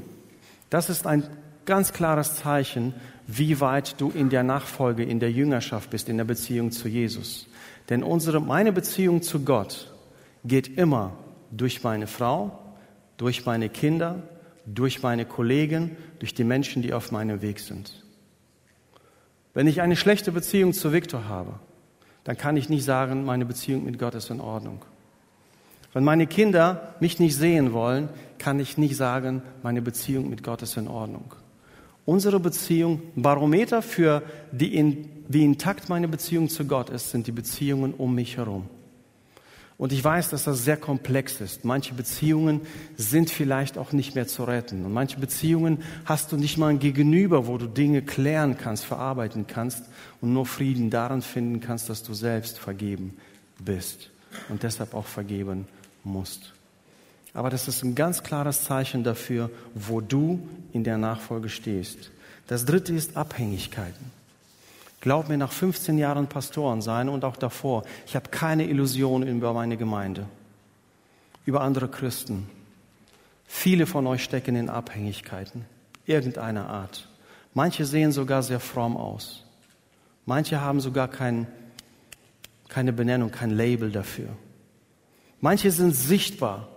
Das ist ein ganz klares Zeichen, wie weit du in der Nachfolge, in der Jüngerschaft bist, in der Beziehung zu Jesus. Denn unsere, meine Beziehung zu Gott geht immer durch meine Frau, durch meine Kinder, durch meine Kollegen, durch die Menschen, die auf meinem Weg sind. Wenn ich eine schlechte Beziehung zu Viktor habe, dann kann ich nicht sagen, meine Beziehung mit Gott ist in Ordnung. Wenn meine Kinder mich nicht sehen wollen, kann ich nicht sagen, meine Beziehung mit Gott ist in Ordnung unsere Beziehung, Barometer für die in, wie intakt meine Beziehung zu Gott ist, sind die Beziehungen um mich herum. Und ich weiß, dass das sehr komplex ist. Manche Beziehungen sind vielleicht auch nicht mehr zu retten. Und manche Beziehungen hast du nicht mal ein Gegenüber, wo du Dinge klären kannst, verarbeiten kannst und nur Frieden daran finden kannst, dass du selbst vergeben bist und deshalb auch vergeben musst. Aber das ist ein ganz klares Zeichen dafür, wo du in der Nachfolge stehst. Das dritte ist Abhängigkeiten. Glaub mir, nach 15 Jahren Pastoren sein und auch davor, ich habe keine Illusionen über meine Gemeinde, über andere Christen. Viele von euch stecken in Abhängigkeiten, irgendeiner Art. Manche sehen sogar sehr fromm aus. Manche haben sogar kein, keine Benennung, kein Label dafür. Manche sind sichtbar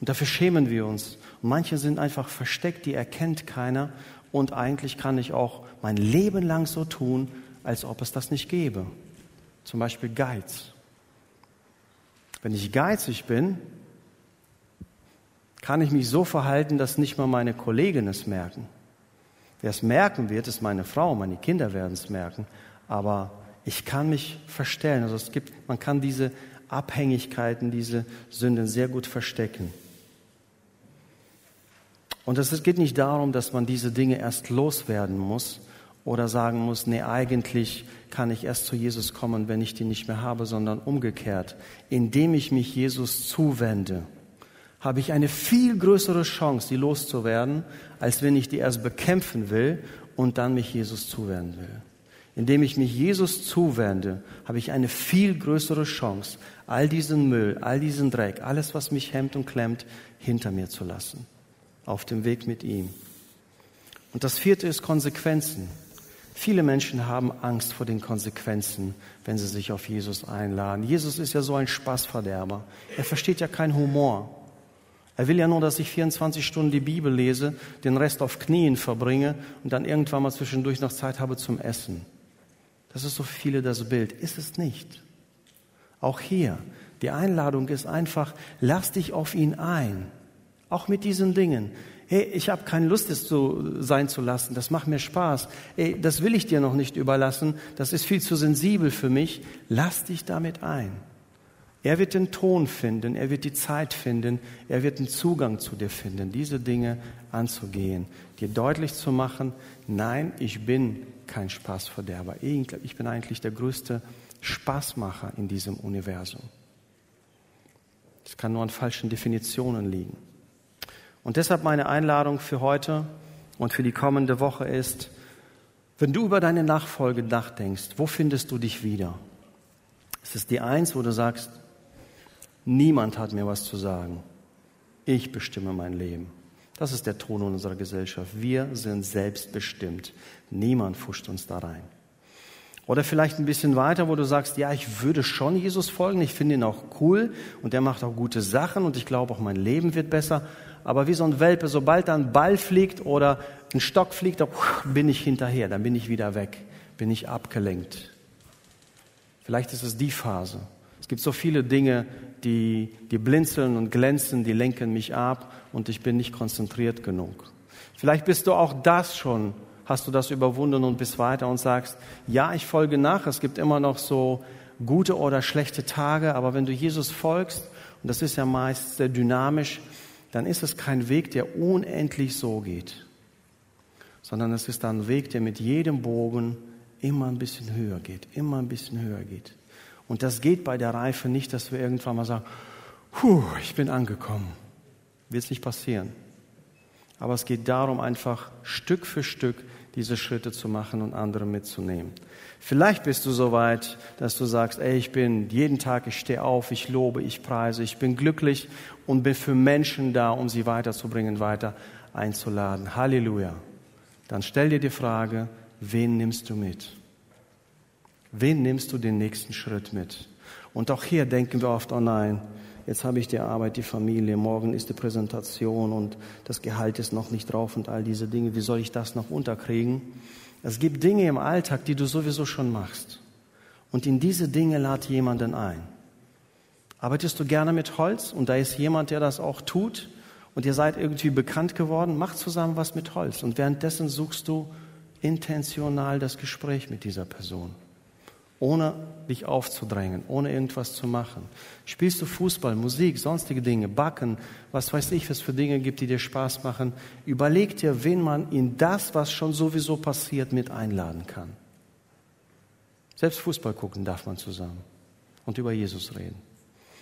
und dafür schämen wir uns. Und manche sind einfach versteckt, die erkennt keiner und eigentlich kann ich auch mein Leben lang so tun, als ob es das nicht gäbe. Zum Beispiel Geiz. Wenn ich geizig bin, kann ich mich so verhalten, dass nicht mal meine Kollegen es merken. Wer es merken wird, ist meine Frau, meine Kinder werden es merken. Aber ich kann mich verstellen. Also es gibt, man kann diese Abhängigkeiten, diese Sünden sehr gut verstecken. Und es geht nicht darum, dass man diese Dinge erst loswerden muss oder sagen muss, nee, eigentlich kann ich erst zu Jesus kommen, wenn ich die nicht mehr habe, sondern umgekehrt. Indem ich mich Jesus zuwende, habe ich eine viel größere Chance, die loszuwerden, als wenn ich die erst bekämpfen will und dann mich Jesus zuwenden will. Indem ich mich Jesus zuwende, habe ich eine viel größere Chance, all diesen Müll, all diesen Dreck, alles, was mich hemmt und klemmt, hinter mir zu lassen. Auf dem Weg mit ihm. Und das vierte ist Konsequenzen. Viele Menschen haben Angst vor den Konsequenzen, wenn sie sich auf Jesus einladen. Jesus ist ja so ein Spaßverderber. Er versteht ja keinen Humor. Er will ja nur, dass ich 24 Stunden die Bibel lese, den Rest auf Knien verbringe und dann irgendwann mal zwischendurch noch Zeit habe zum Essen. Das ist so viele das Bild. Ist es nicht. Auch hier, die Einladung ist einfach, lass dich auf ihn ein. Auch mit diesen Dingen. Hey, ich habe keine Lust, es so sein zu lassen. Das macht mir Spaß. Hey, das will ich dir noch nicht überlassen. Das ist viel zu sensibel für mich. Lass dich damit ein. Er wird den Ton finden, er wird die Zeit finden, er wird den Zugang zu dir finden, diese Dinge anzugehen, dir deutlich zu machen, nein, ich bin kein Spaßverderber. Ich bin eigentlich der größte Spaßmacher in diesem Universum. Es kann nur an falschen Definitionen liegen. Und deshalb meine Einladung für heute und für die kommende Woche ist, wenn du über deine Nachfolge nachdenkst, wo findest du dich wieder? Ist es die Eins, wo du sagst, Niemand hat mir was zu sagen. Ich bestimme mein Leben. Das ist der Ton unserer Gesellschaft. Wir sind selbstbestimmt. Niemand fuscht uns da rein. Oder vielleicht ein bisschen weiter, wo du sagst, ja, ich würde schon Jesus folgen, ich finde ihn auch cool und der macht auch gute Sachen und ich glaube auch mein Leben wird besser. Aber wie so ein Welpe, sobald da ein Ball fliegt oder ein Stock fliegt, bin ich hinterher, dann bin ich wieder weg, bin ich abgelenkt. Vielleicht ist es die Phase. Es gibt so viele Dinge, die, die blinzeln und glänzen, die lenken mich ab und ich bin nicht konzentriert genug. Vielleicht bist du auch das schon, hast du das überwunden und bist weiter und sagst, ja, ich folge nach, es gibt immer noch so gute oder schlechte Tage, aber wenn du Jesus folgst, und das ist ja meist sehr dynamisch, dann ist es kein Weg, der unendlich so geht, sondern es ist ein Weg, der mit jedem Bogen immer ein bisschen höher geht, immer ein bisschen höher geht. Und das geht bei der Reife nicht, dass wir irgendwann mal sagen, Puh, ich bin angekommen. Wird es nicht passieren. Aber es geht darum, einfach Stück für Stück diese Schritte zu machen und andere mitzunehmen. Vielleicht bist du so weit, dass du sagst, ey, ich bin jeden Tag, ich stehe auf, ich lobe, ich preise, ich bin glücklich und bin für Menschen da, um sie weiterzubringen, weiter einzuladen. Halleluja. Dann stell dir die Frage, wen nimmst du mit? Wen nimmst du den nächsten Schritt mit? Und auch hier denken wir oft, oh nein, jetzt habe ich die Arbeit, die Familie, morgen ist die Präsentation und das Gehalt ist noch nicht drauf und all diese Dinge. Wie soll ich das noch unterkriegen? Es gibt Dinge im Alltag, die du sowieso schon machst. Und in diese Dinge lad jemanden ein. Arbeitest du gerne mit Holz und da ist jemand, der das auch tut und ihr seid irgendwie bekannt geworden, mach zusammen was mit Holz und währenddessen suchst du intentional das Gespräch mit dieser Person ohne dich aufzudrängen, ohne irgendwas zu machen. Spielst du Fußball, Musik, sonstige Dinge, Backen, was weiß ich, was für Dinge gibt, die dir Spaß machen. Überleg dir, wen man in das, was schon sowieso passiert, mit einladen kann. Selbst Fußball gucken darf man zusammen und über Jesus reden.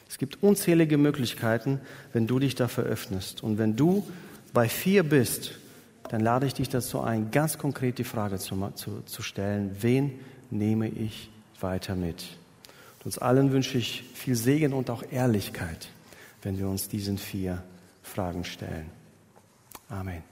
Es gibt unzählige Möglichkeiten, wenn du dich dafür öffnest. Und wenn du bei vier bist, dann lade ich dich dazu ein, ganz konkret die Frage zu, zu, zu stellen, wen nehme ich weiter mit. Und uns allen wünsche ich viel Segen und auch Ehrlichkeit, wenn wir uns diesen vier Fragen stellen. Amen.